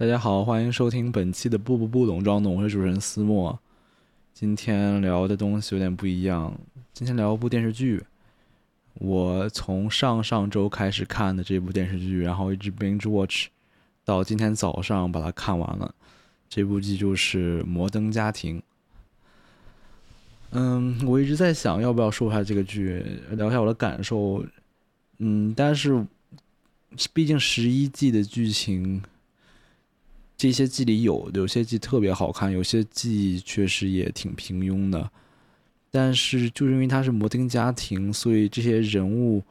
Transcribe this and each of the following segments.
大家好，欢迎收听本期的不不不懂装懂，我是主持人思墨。今天聊的东西有点不一样，今天聊一部电视剧。我从上上周开始看的这部电视剧，然后一直 binge watch 到今天早上把它看完了。这部剧就是《摩登家庭》。嗯，我一直在想要不要说一下这个剧，聊一下我的感受。嗯，但是毕竟十一季的剧情，这些季里有有些季特别好看，有些季确实也挺平庸的。但是就是因为它是摩登家庭，所以这些人物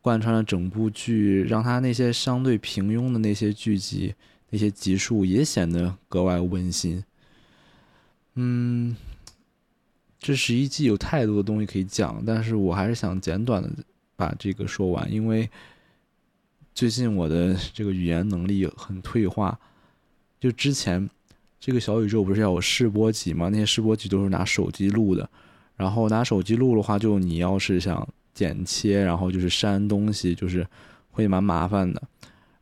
贯穿了整部剧，让他那些相对平庸的那些剧集。那些集数也显得格外温馨。嗯，这十一季有太多的东西可以讲，但是我还是想简短的把这个说完，因为最近我的这个语言能力很退化。就之前这个小宇宙不是要有试播集吗？那些试播集都是拿手机录的，然后拿手机录的话，就你要是想剪切，然后就是删东西，就是会蛮麻烦的。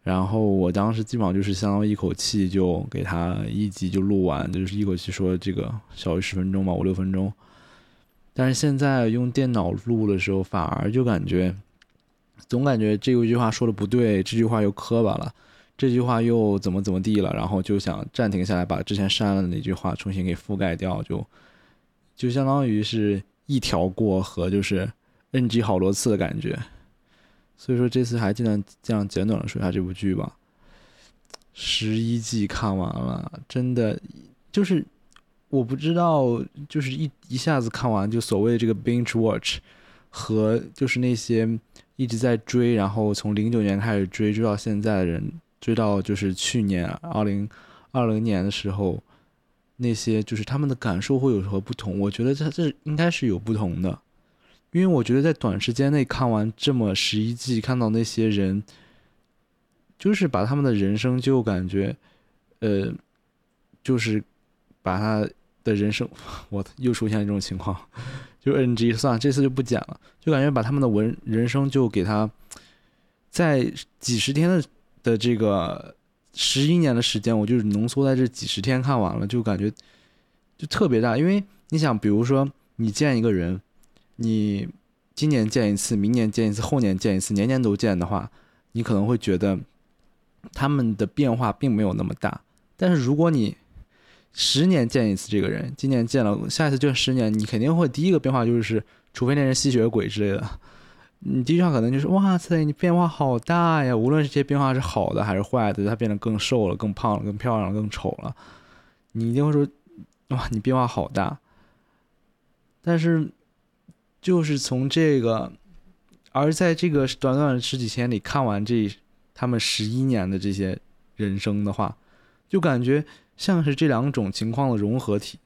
然后我当时基本上就是相当于一口气就给他一集就录完，就是一口气说这个小于十分钟吧，五六分钟。但是现在用电脑录的时候，反而就感觉总感觉这一句话说的不对，这句话又磕巴了，这句话又怎么怎么地了，然后就想暂停下来，把之前删了那句话重新给覆盖掉，就就相当于是一条过河，就是 NG 好多次的感觉。所以说这次还尽量这样简短的说一下这部剧吧。十一季看完了，真的就是我不知道，就是一一下子看完就所谓的这个 binge watch，和就是那些一直在追，然后从零九年开始追追到现在的人，追到就是去年二零二零年的时候，那些就是他们的感受会有何不同？我觉得这这应该是有不同的。因为我觉得在短时间内看完这么十一季，看到那些人，就是把他们的人生就感觉，呃，就是把他的人生，我又出现这种情况，就 NG 算了，这次就不讲了，就感觉把他们的文人生就给他，在几十天的的这个十一年的时间，我就是浓缩在这几十天看完了，就感觉就特别大。因为你想，比如说你见一个人。你今年见一次，明年见一次，后年见一次，年年都见的话，你可能会觉得他们的变化并没有那么大。但是如果你十年见一次这个人，今年见了，下一次就十年，你肯定会第一个变化就是，除非那人吸血鬼之类的，你第一句话可能就是哇塞，你变化好大呀！无论是这些变化是好的还是坏的，他变得更瘦了、更胖了、更漂亮了、更丑了，你一定会说哇，你变化好大。但是。就是从这个，而在这个短短的十几天里看完这他们十一年的这些人生的话，就感觉像是这两种情况的融合体。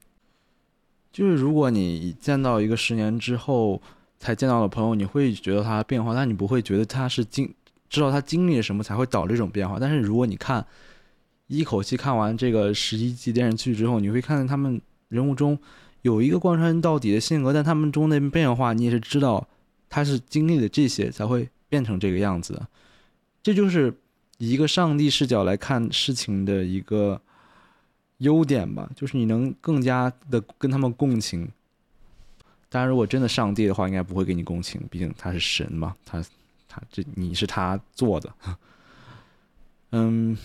就是如果你见到一个十年之后才见到的朋友，你会觉得他的变化，但你不会觉得他是经知道他经历了什么才会导致这种变化。但是如果你看一口气看完这个十一集电视剧之后，你会看见他们人物中。有一个贯穿到底的性格，但他们中的变化，你也是知道，他是经历了这些才会变成这个样子的。这就是一个上帝视角来看事情的一个优点吧，就是你能更加的跟他们共情。当然，如果真的上帝的话，应该不会给你共情，毕竟他是神嘛，他他这你是他做的，嗯。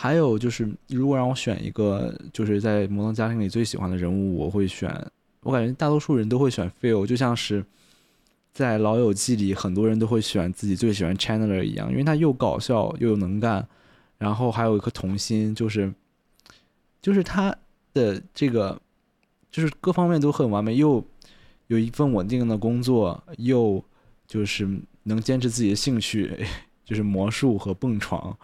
还有就是，如果让我选一个，就是在《摩登家庭》里最喜欢的人物，我会选。我感觉大多数人都会选 Phil，就像是在《老友记》里很多人都会选自己最喜欢 Chandler 一样，因为他又搞笑又有能干，然后还有一颗童心，就是就是他的这个就是各方面都很完美，又有一份稳定的工作，又就是能坚持自己的兴趣，就是魔术和蹦床，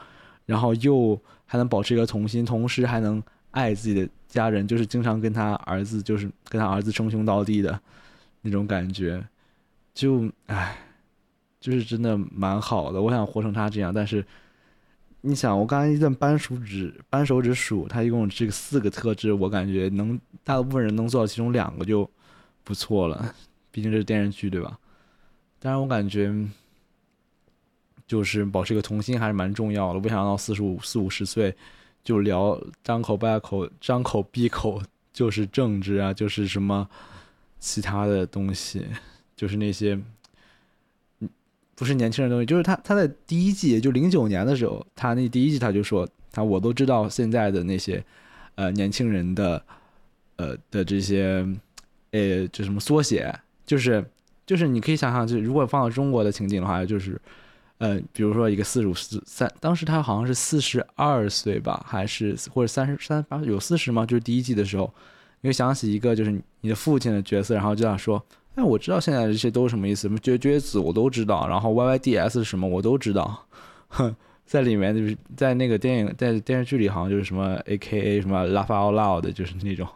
然后又。还能保持一个童心，同时还能爱自己的家人，就是经常跟他儿子，就是跟他儿子称兄道弟的那种感觉，就唉，就是真的蛮好的。我想活成他这样，但是你想，我刚才一顿扳手指，扳手指数，他一共这个四个特质，我感觉能大部分人能做到其中两个就不错了。毕竟这是电视剧，对吧？当然，我感觉就是保持一个童心还是蛮重要的。不想到四十五四五十岁就聊张口闭口张口闭口就是政治啊，就是什么其他的东西，就是那些不是年轻人的东西。就是他他在第一季就零九年的时候，他那第一季他就说他我都知道现在的那些呃年轻人的呃的这些呃就什么缩写，就是就是你可以想象，就如果放到中国的情景的话，就是。呃，比如说一个四十五四三，当时他好像是四十二岁吧，还是或者三十三八有四十吗？就是第一季的时候，你会想起一个就是你的父亲的角色，然后就想说，哎，我知道现在这些都是什么意思，什么绝绝子我都知道，然后 Y Y D S 是什么我都知道，哼，在里面就是在那个电影在电视剧里好像就是什么 A K A 什么 Laugh Out Loud 就是那种，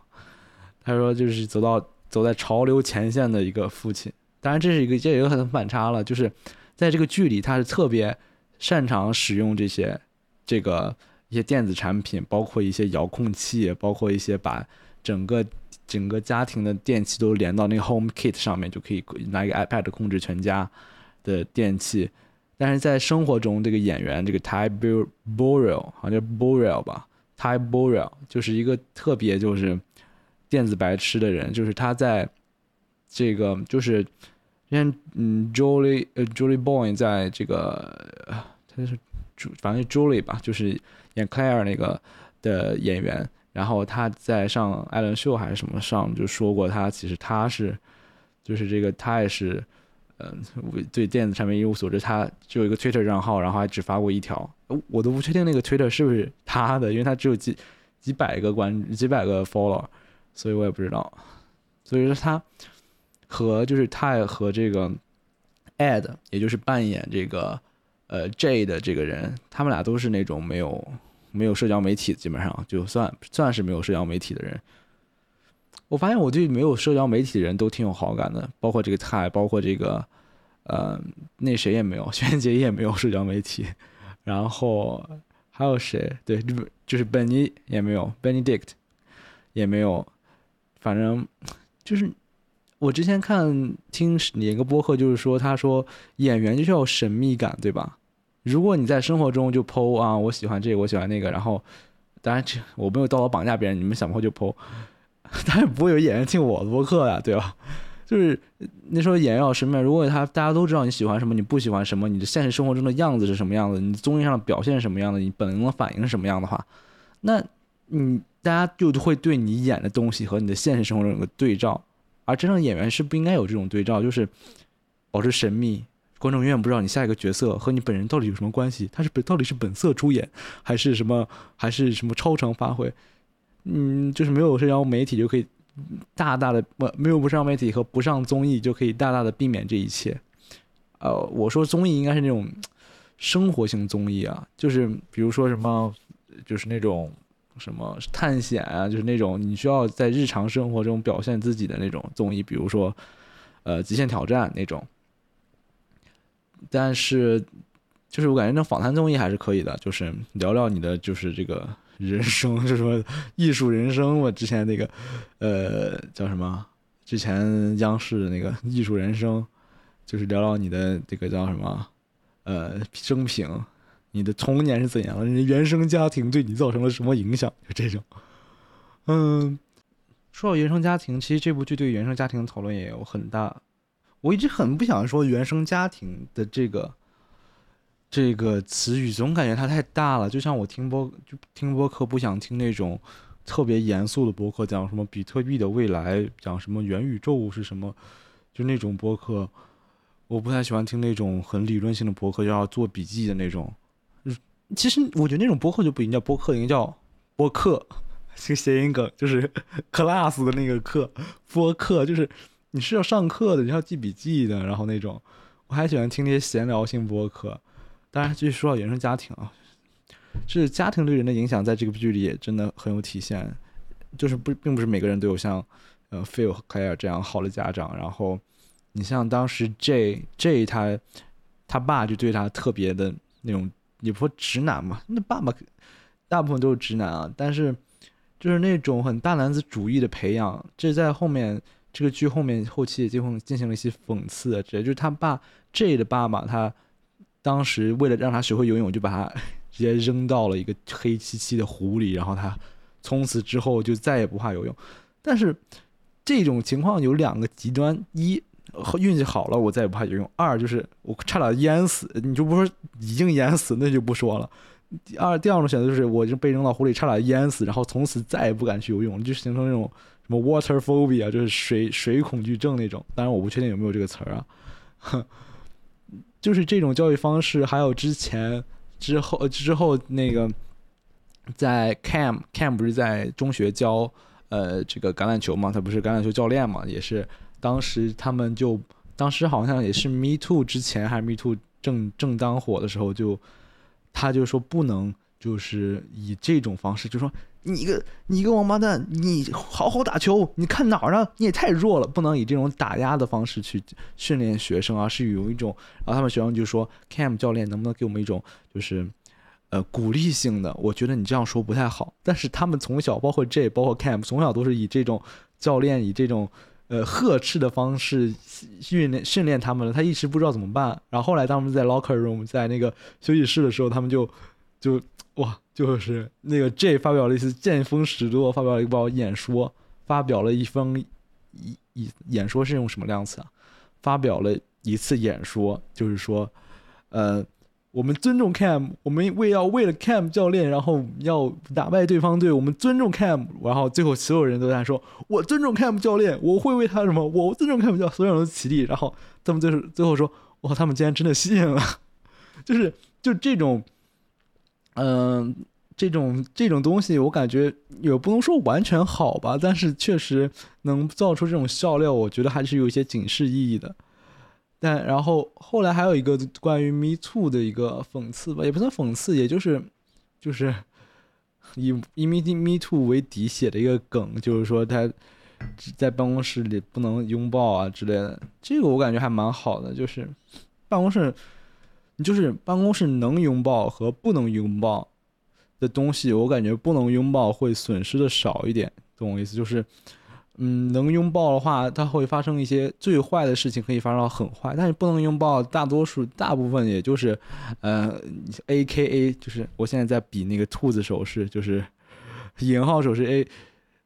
他说就是走到走在潮流前线的一个父亲，当然这是一个这也有很反差了，就是。在这个剧里，他是特别擅长使用这些这个一些电子产品，包括一些遥控器，包括一些把整个整个家庭的电器都连到那个 Home Kit 上面，就可以拿一个 iPad 控制全家的电器。但是在生活中，这个演员这个 Ty Burrell 好像叫 Burrell 吧，Ty Burrell 就是一个特别就是电子白痴的人，就是他在这个就是。因为嗯，Julie 呃，Julie Boy 在这个，他是，反正 Julie 吧，就是演 Claire 那个的演员。然后他在上艾伦秀还是什么上就说过，他其实他是，就是这个他也是，嗯，对电子产品一无所知。他只有一个 Twitter 账号，然后还只发过一条。我都不确定那个 Twitter 是不是他的，因为他只有几几百个关几百个 Follow，所以我也不知道。所以说他。和就是他和这个 Ed，也就是扮演这个呃 J 的这个人，他们俩都是那种没有没有社交媒体，基本上就算算是没有社交媒体的人。我发现我对没有社交媒体的人都挺有好感的，包括这个泰，包括这个呃那谁也没有，轩辕杰也没有社交媒体，然后还有谁？对，就是 Benny 也没有，Benedict 也没有，反正就是。我之前看听哪个播客，就是说，他说演员就是要神秘感，对吧？如果你在生活中就剖啊，我喜欢这个，我喜欢那个，然后，当然这我没有道德绑架别人，你们想剖就剖，当然不会有演员听我的播客呀，对吧？就是那时候演员要神秘，如果他大家都知道你喜欢什么，你不喜欢什么，你的现实生活中的样子是什么样子，你综艺上表现是什么样的，你本能的反应是什么样的话，那你大家就会对你演的东西和你的现实生活中有个对照。而真正演员是不应该有这种对照，就是保持神秘，观众永远不知道你下一个角色和你本人到底有什么关系，他是本到底是本色出演，还是什么，还是什么超常发挥？嗯，就是没有社交媒体就可以大大的不没有不上媒体和不上综艺就可以大大的避免这一切。呃，我说综艺应该是那种生活性综艺啊，就是比如说什么，就是那种。什么探险啊，就是那种你需要在日常生活中表现自己的那种综艺，比如说，呃，极限挑战那种。但是，就是我感觉那访谈综艺还是可以的，就是聊聊你的就是这个人生，是说艺术人生我。之前那个，呃，叫什么？之前央视的那个艺术人生，就是聊聊你的这个叫什么？呃，生平。你的童年是怎样的？你原生家庭对你造成了什么影响？就这种，嗯，说到原生家庭，其实这部剧对原生家庭的讨论也有很大。我一直很不想说原生家庭的这个这个词语，总感觉它太大了。就像我听播就听播客，不想听那种特别严肃的播客，讲什么比特币的未来，讲什么元宇宙是什么，就那种播客，我不太喜欢听那种很理论性的播客，要做笔记的那种。其实我觉得那种播客就不应该叫播客，应该叫播客，这个谐音梗就是 class 的那个课，播客就是你是要上课的，你要记笔记的，然后那种。我还喜欢听那些闲聊性播客。当然，继续说到原生家庭啊，是家庭对人的影响，在这个剧里也真的很有体现。就是不，并不是每个人都有像呃 Phil 和 Claire 这样好的家长。然后你像当时 J J 他他爸就对他特别的那种。也不说直男嘛？那爸爸大部分都是直男啊，但是就是那种很大男子主义的培养，这在后面这个剧后面后期也进行进行了一些讽刺，直接就是他爸 J 的爸爸，他当时为了让他学会游泳，就把他 直接扔到了一个黑漆漆的湖里，然后他从此之后就再也不怕游泳。但是这种情况有两个极端：一运气好了，我再也不怕游泳；二就是我差点淹死，你就不说已经淹死，那就不说了。第二第二种选择就是我就被扔到湖里，差点淹死，然后从此再也不敢去游泳，就形成那种什么 water phobia，就是水水恐惧症那种。当然我不确定有没有这个词儿啊。就是这种教育方式，还有之前之后之后那个在 Cam Cam 不是在中学教呃这个橄榄球嘛？他不是橄榄球教练嘛？也是当时他们就当时好像也是 Me Too 之前还是 Me Too 正正当火的时候，就他就说不能就是以这种方式，就说。你一个你一个王八蛋，你好好打球，你看哪儿呢？你也太弱了，不能以这种打压的方式去训练学生啊，是有一种，然后他们学生就说，Cam 教练能不能给我们一种就是，呃，鼓励性的？我觉得你这样说不太好。但是他们从小，包括 J，包括 Cam，从小都是以这种教练以这种呃呵斥的方式训练训练他们了，他一时不知道怎么办。然后后来他们在 locker room，在那个休息室的时候，他们就就。哇，就是那个 J 发表了一次见风使舵，发表了一包演说，发表了一封一一演说是用什么量词啊？发表了一次演说，就是说，呃，我们尊重 Cam，我们为要为了 Cam 教练，然后要打败对方队，我们尊重 Cam，然后最后所有人都在说，我尊重 Cam 教练，我会为他什么？我尊重 Cam 教，所有人都起立，然后他们最后最后说，哇，他们竟然真的信了，就是就这种。嗯，这种这种东西，我感觉也不能说完全好吧，但是确实能造出这种笑料，我觉得还是有一些警示意义的。但然后后来还有一个关于 Me Too 的一个讽刺吧，也不算讽刺，也就是就是以以 Me Me Too 为底写的一个梗，就是说他在办公室里不能拥抱啊之类的。这个我感觉还蛮好的，就是办公室。你就是办公室能拥抱和不能拥抱的东西，我感觉不能拥抱会损失的少一点，懂我意思？就是，嗯，能拥抱的话，它会发生一些最坏的事情，可以发生到很坏；但是不能拥抱，大多数大部分也就是，呃，A K A，就是我现在在比那个兔子手势，就是 引号手势 A，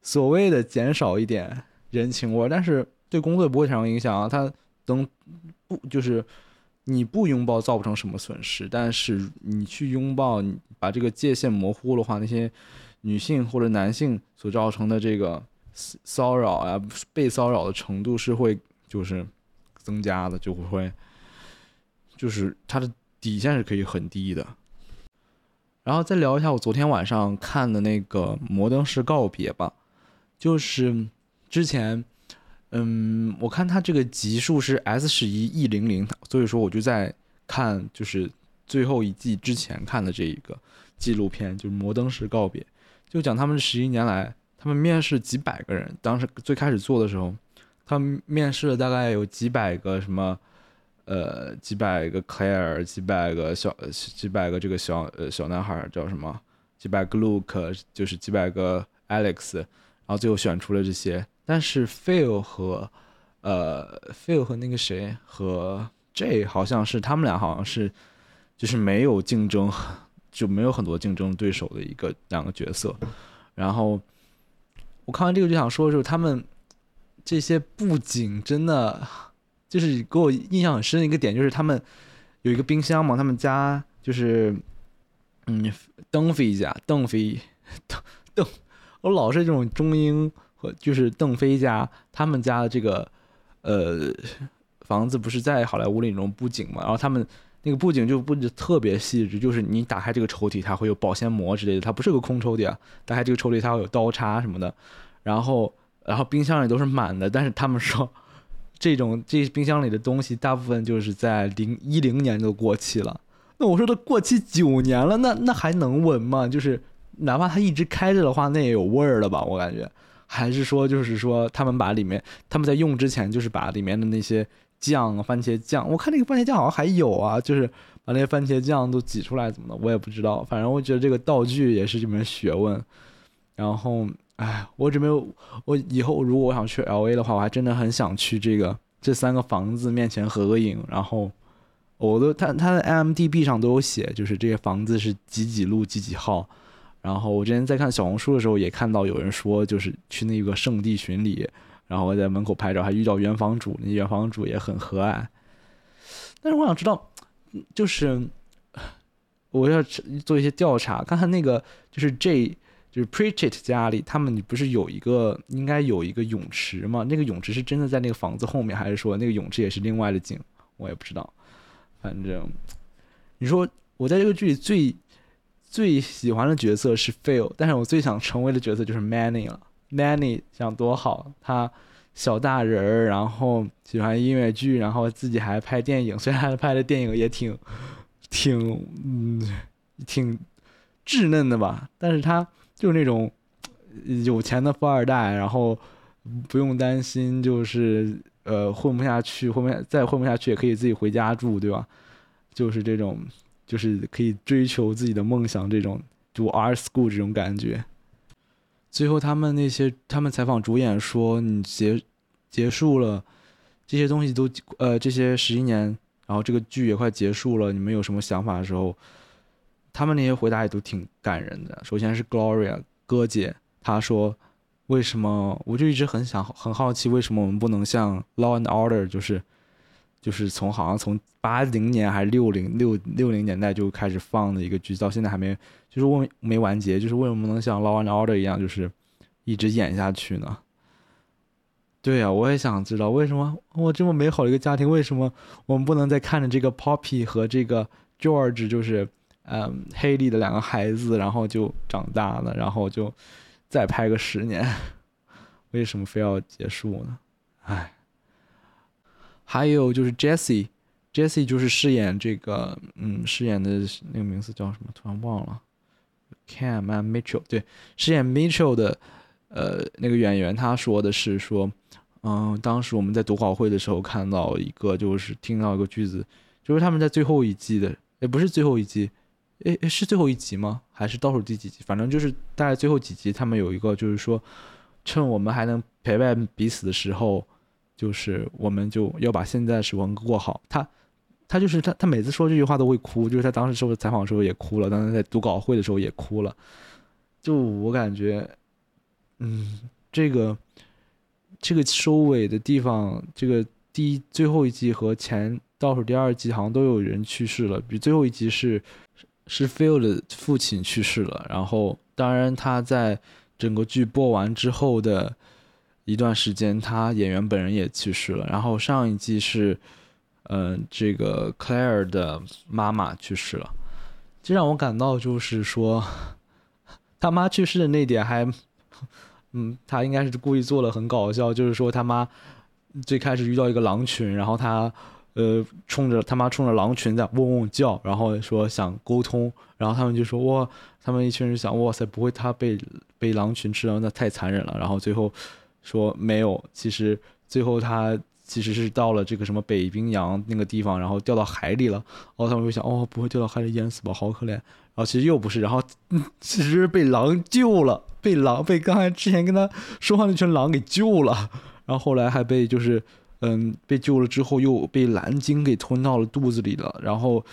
所谓的减少一点人情味，但是对工作不会产生影响啊。它能不就是。你不拥抱造不成什么损失，但是你去拥抱，你把这个界限模糊的话，那些女性或者男性所造成的这个骚扰啊，被骚扰的程度是会就是增加的，就会就是它的底线是可以很低的。然后再聊一下我昨天晚上看的那个《摩登式告别》吧，就是之前。嗯，我看它这个集数是 S 十一 E 零零，所以说我就在看，就是最后一季之前看的这一个纪录片，就是《摩登式告别》，就讲他们十一年来，他们面试几百个人，当时最开始做的时候，他们面试了大概有几百个什么，呃，几百个 Claire，几百个小，几百个这个小呃小男孩叫什么，几百个 Luke，就是几百个 Alex，然后最后选出了这些。但是 Phil 和，呃，Phil 和那个谁和 J 好像是他们俩好像是，就是没有竞争，就没有很多竞争对手的一个两个角色。然后我看完这个就想说，就是他们这些布景真的，就是给我印象很深的一个点，就是他们有一个冰箱嘛，他们家就是，嗯，邓飞家，邓飞，邓邓，我老是这种中英和。就是邓飞家他们家的这个呃房子不是在好莱坞那种布景嘛，然后他们那个布景就布置特别细致，就是你打开这个抽屉，它会有保鲜膜之类的，它不是个空抽屉啊，打开这个抽屉它会有刀叉什么的，然后然后冰箱里都是满的，但是他们说这种这冰箱里的东西大部分就是在零一零年就过期了，那我说都过期九年了，那那还能闻吗？就是哪怕它一直开着的话，那也有味儿了吧？我感觉。还是说，就是说，他们把里面，他们在用之前，就是把里面的那些酱，番茄酱，我看那个番茄酱好像还有啊，就是把那些番茄酱都挤出来，怎么的，我也不知道。反正我觉得这个道具也是这门学问。然后，哎，我准备，我以后如果我想去 L A 的话，我还真的很想去这个这三个房子面前合个影，然后我都他他的 M D B 上都有写，就是这个房子是几几路几几号。然后我之前在看小红书的时候，也看到有人说，就是去那个圣地巡礼，然后我在门口拍照，还遇到原房主，那原房主也很和蔼。但是我想知道，就是我要做一些调查，看看那个就是 J。就是 Preachit 家里，他们不是有一个应该有一个泳池吗？那个泳池是真的在那个房子后面，还是说那个泳池也是另外的景？我也不知道。反正你说我在这个剧里最最喜欢的角色是 Phil，但是我最想成为的角色就是 Manny 了。Manny 想多好，他小大人儿，然后喜欢音乐剧，然后自己还拍电影，虽然他拍的电影也挺 挺嗯挺稚嫩的吧，但是他。就是那种有钱的富二代，然后不用担心，就是呃混不下去，混不再混不下去也可以自己回家住，对吧？就是这种，就是可以追求自己的梦想，这种读 art school 这种感觉。最后他们那些他们采访主演说，你结结束了这些东西都呃这些十一年，然后这个剧也快结束了，你们有什么想法的时候？他们那些回答也都挺感人的。首先是 Gloria 哥姐，她说：“为什么？我就一直很想很好奇，为什么我们不能像 Law and Order，就是就是从好像从八零年还是六零六六零年代就开始放的一个剧，到现在还没就是问没完结，就是为什么能像 Law and Order 一样，就是一直演下去呢？”对呀，我也想知道为什么我这么美好的一个家庭，为什么我们不能再看着这个 Poppy 和这个 George，就是。嗯，黑莉的两个孩子，然后就长大了，然后就再拍个十年，为什么非要结束呢？唉，还有就是 Jesse，Jesse 就是饰演这个，嗯，饰演的那个名字叫什么？突然忘了，Cam and Mitchell，对，饰演 Mitchell 的，呃，那个演员他说的是说，嗯，当时我们在读稿会的时候看到一个，就是听到一个句子，就是他们在最后一季的，也不是最后一季。诶，是最后一集吗？还是倒数第几集？反正就是大概最后几集，他们有一个就是说，趁我们还能陪伴彼此的时候，就是我们就要把现在时光过好。他，他就是他，他每次说这句话都会哭，就是他当时受采访的时候也哭了，当时在读稿会的时候也哭了。就我感觉，嗯，这个这个收尾的地方，这个第最后一季和前倒数第二季好像都有人去世了，比最后一集是。是 Phil 的父亲去世了，然后当然他在整个剧播完之后的一段时间，他演员本人也去世了。然后上一季是，嗯，这个 Claire 的妈妈去世了，这让我感到就是说，他妈去世的那点还，嗯，他应该是故意做的很搞笑，就是说他妈最开始遇到一个狼群，然后他。呃，冲着他妈冲着狼群在嗡嗡叫，然后说想沟通，然后他们就说哇，他们一群人想哇塞，不会他被被狼群吃了，那太残忍了。然后最后说没有，其实最后他其实是到了这个什么北冰洋那个地方，然后掉到海里了。然后他们就想哦，不会掉到海里淹死吧，好可怜。然后其实又不是，然后其实被狼救了，被狼被刚才之前跟他说话那群狼给救了，然后后来还被就是。嗯，被救了之后又被蓝鲸给吞到了肚子里了，然后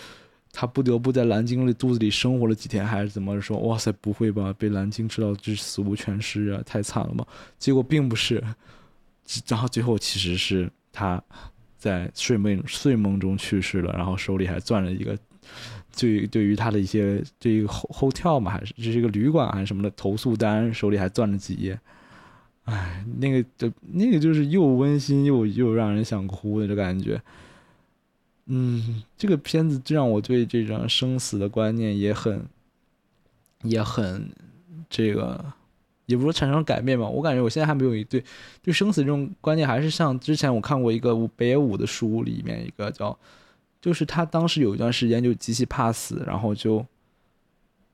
他不得不在蓝鲸的肚子里生活了几天，还是怎么说？哇塞，不会吧？被蓝鲸吃到就死无全尸啊，太惨了嘛！结果并不是，然后最后其实是他在睡梦睡梦中去世了，然后手里还攥了一个对对于他的一些这一个后后跳嘛，还是这是一个旅馆还是什么的投诉单，手里还攥着几页。哎，那个就那个就是又温馨又又让人想哭的这感觉。嗯，这个片子就让我对这种生死的观念也很也很这个，也不说产生改变吧。我感觉我现在还没有一对对生死这种观念，还是像之前我看过一个北野武的书里面一个叫，就是他当时有一段时间就极其怕死，然后就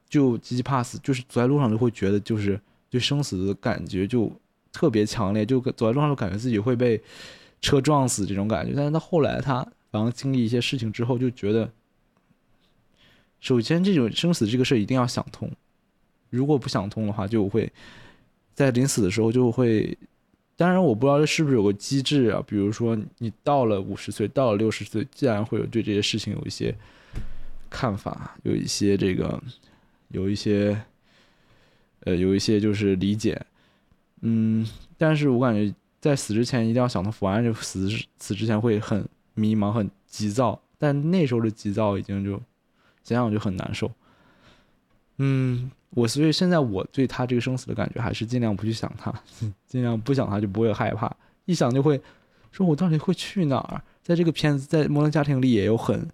就极其怕死，就是走在路上就会觉得就是对生死的感觉就。特别强烈，就走在路上就感觉自己会被车撞死这种感觉。但是他后来他然后经历一些事情之后，就觉得，首先这种生死这个事一定要想通，如果不想通的话，就会在临死的时候就会当然我不知道这是不是有个机制啊，比如说你到了五十岁，到了六十岁，自然会有对这些事情有一些看法，有一些这个，有一些，呃，有一些就是理解，嗯，但是我感觉在死之前一定要想通，否则就死死之前会很迷茫、很急躁，但那时候的急躁已经就想想就很难受，嗯。我所以现在我对他这个生死的感觉还是尽量不去想他，尽量不想他就不会害怕，一想就会说我到底会去哪儿？在这个片子在《摩登家庭》里也有很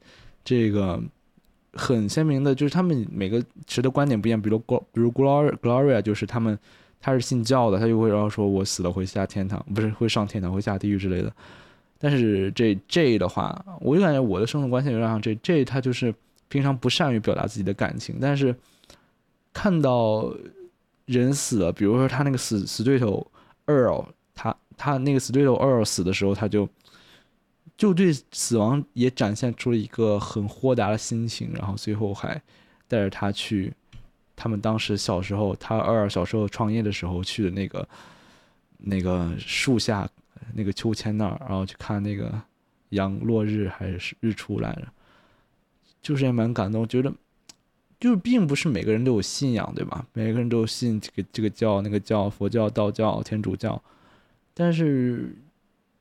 这个很鲜明的，就是他们每个持的观点不一样。比如 Glo 比如 Gloria Gloria 就是他们他是信教的，他就会然后说我死了会下天堂，不是会上天堂会下地狱之类的。但是这 J 的话，我就感觉我的生死观线有点像 J J 他就是平常不善于表达自己的感情，但是。看到人死了，比如说他那个死死对头 Earl，他他那个死对头 Earl 死的时候，他就就对死亡也展现出了一个很豁达的心情，然后最后还带着他去他们当时小时候，他 Earl 小时候创业的时候去的那个那个树下那个秋千那儿，然后去看那个阳落日还是日出来着，就是也蛮感动，觉得。就是并不是每个人都有信仰，对吧？每个人都信这个这个教那个教，佛教、道教、天主教。但是，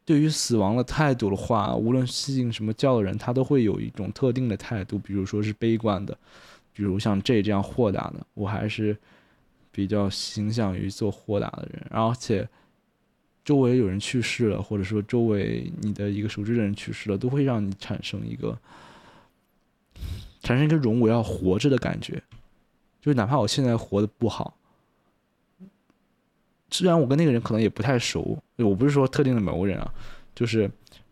对于死亡的态度的话，无论信什么教的人，他都会有一种特定的态度，比如说是悲观的，比如像这这样豁达的。我还是比较倾向于做豁达的人，而且周围有人去世了，或者说周围你的一个熟知的人去世了，都会让你产生一个。产生一个“容我要活着”的感觉，就是哪怕我现在活的不好，虽然我跟那个人可能也不太熟，我不是说特定的某个人啊，就是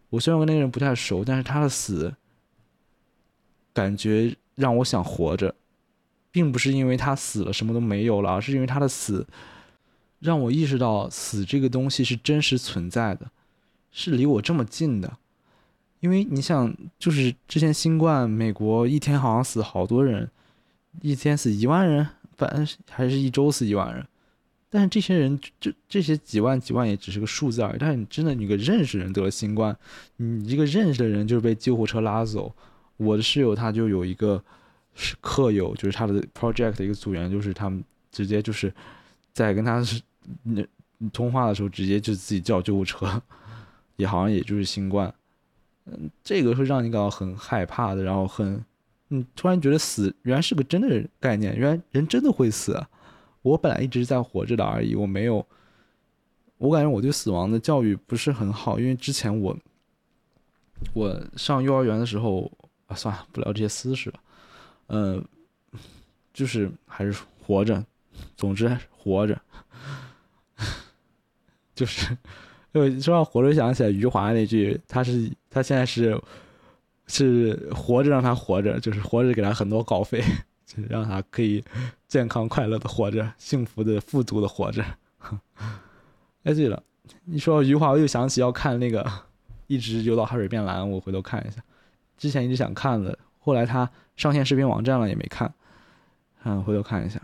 我虽然跟那个人不太熟，但是他的死，感觉让我想活着，并不是因为他死了什么都没有了，而是因为他的死，让我意识到死这个东西是真实存在的，是离我这么近的。因为你想，就是之前新冠，美国一天好像死好多人，一天死一万人，反正还是一周死一万人。但是这些人，这这些几万几万也只是个数字而已。但是你真的，你个认识人得了新冠，你一个认识的人就是被救护车拉走。我的室友他就有一个是客友，就是他的 project 的一个组员，就是他们直接就是在跟他是那通话的时候，直接就自己叫救护车，也好像也就是新冠。嗯，这个会让你感到很害怕的，然后很，嗯，突然觉得死原来是个真的概念，原来人真的会死。我本来一直在活着的而已，我没有，我感觉我对死亡的教育不是很好，因为之前我，我上幼儿园的时候啊，算了，不聊这些私事了，嗯，就是还是活着，总之还是活着，就是。就说到活着，想起来余华那句，他是他现在是是活着让他活着，就是活着给他很多稿费，就让他可以健康快乐的活着，幸福的富足的活着。哎，对了，你说余华，我又想起要看那个《一直游到海水变蓝》，我回头看一下。之前一直想看的，后来他上线视频网站了也没看，嗯，回头看一下。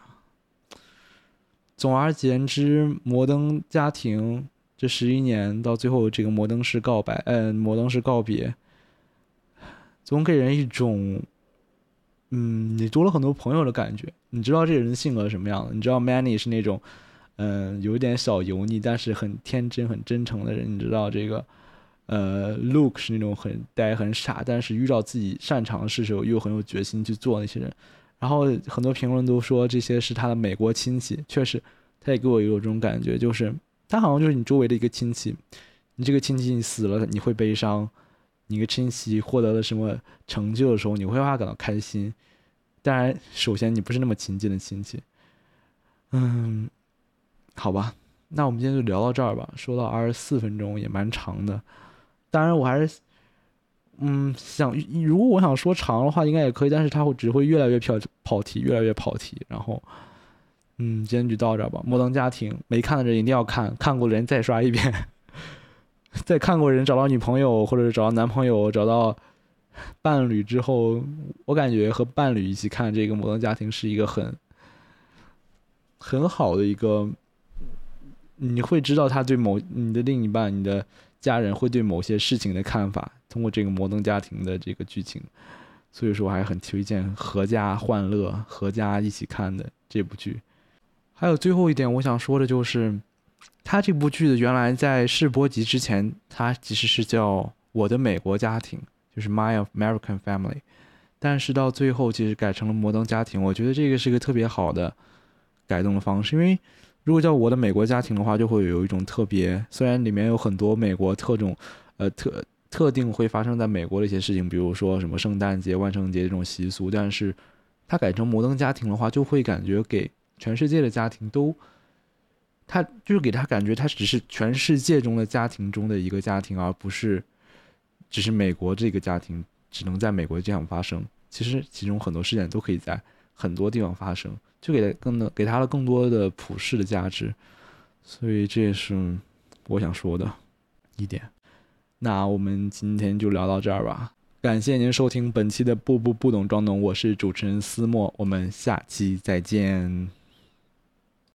总而言之，《摩登家庭》。这十一年到最后，这个摩登式告白，嗯，摩登式告别，总给人一种，嗯，你多了很多朋友的感觉。你知道这个人的性格什么样的？你知道 Manny 是那种，嗯，有点小油腻，但是很天真、很真诚的人。你知道这个，呃，Luke 是那种很呆、很傻，但是遇到自己擅长的事时候又很有决心去做那些人。然后很多评论都说这些是他的美国亲戚，确实，他也给我有这种感觉，就是。他好像就是你周围的一个亲戚，你这个亲戚死了，你会悲伤；你个亲戚获得了什么成就的时候，你会为他感到开心。当然，首先你不是那么亲近的亲戚。嗯，好吧，那我们今天就聊到这儿吧。说到二十四分钟也蛮长的，当然我还是，嗯，想如果我想说长的话，应该也可以，但是它会只会越来越跑跑题，越来越跑题，然后。嗯，今天就到这吧。摩登家庭没看的人一定要看，看过的人再刷一遍。在看过人找到女朋友或者是找到男朋友、找到伴侣之后，我感觉和伴侣一起看这个摩登家庭是一个很很好的一个你会知道他对某你的另一半、你的家人会对某些事情的看法，通过这个摩登家庭的这个剧情，所以说我还很推荐合家欢乐、合家一起看的这部剧。还有最后一点，我想说的就是，他这部剧的原来在试播集之前，它其实是叫《我的美国家庭》，就是 My American Family，但是到最后其实改成了《摩登家庭》。我觉得这个是个特别好的改动的方式，因为如果叫《我的美国家庭》的话，就会有一种特别，虽然里面有很多美国特种，呃特特定会发生在美国的一些事情，比如说什么圣诞节、万圣节这种习俗，但是它改成《摩登家庭》的话，就会感觉给。全世界的家庭都，他就是给他感觉，他只是全世界中的家庭中的一个家庭，而不是只是美国这个家庭只能在美国这样发生。其实其中很多事件都可以在很多地方发生，就给他更多给他了更多的普世的价值。所以这也是我想说的一点。那我们今天就聊到这儿吧。感谢您收听本期的不不不懂装懂，我是主持人思墨，我们下期再见。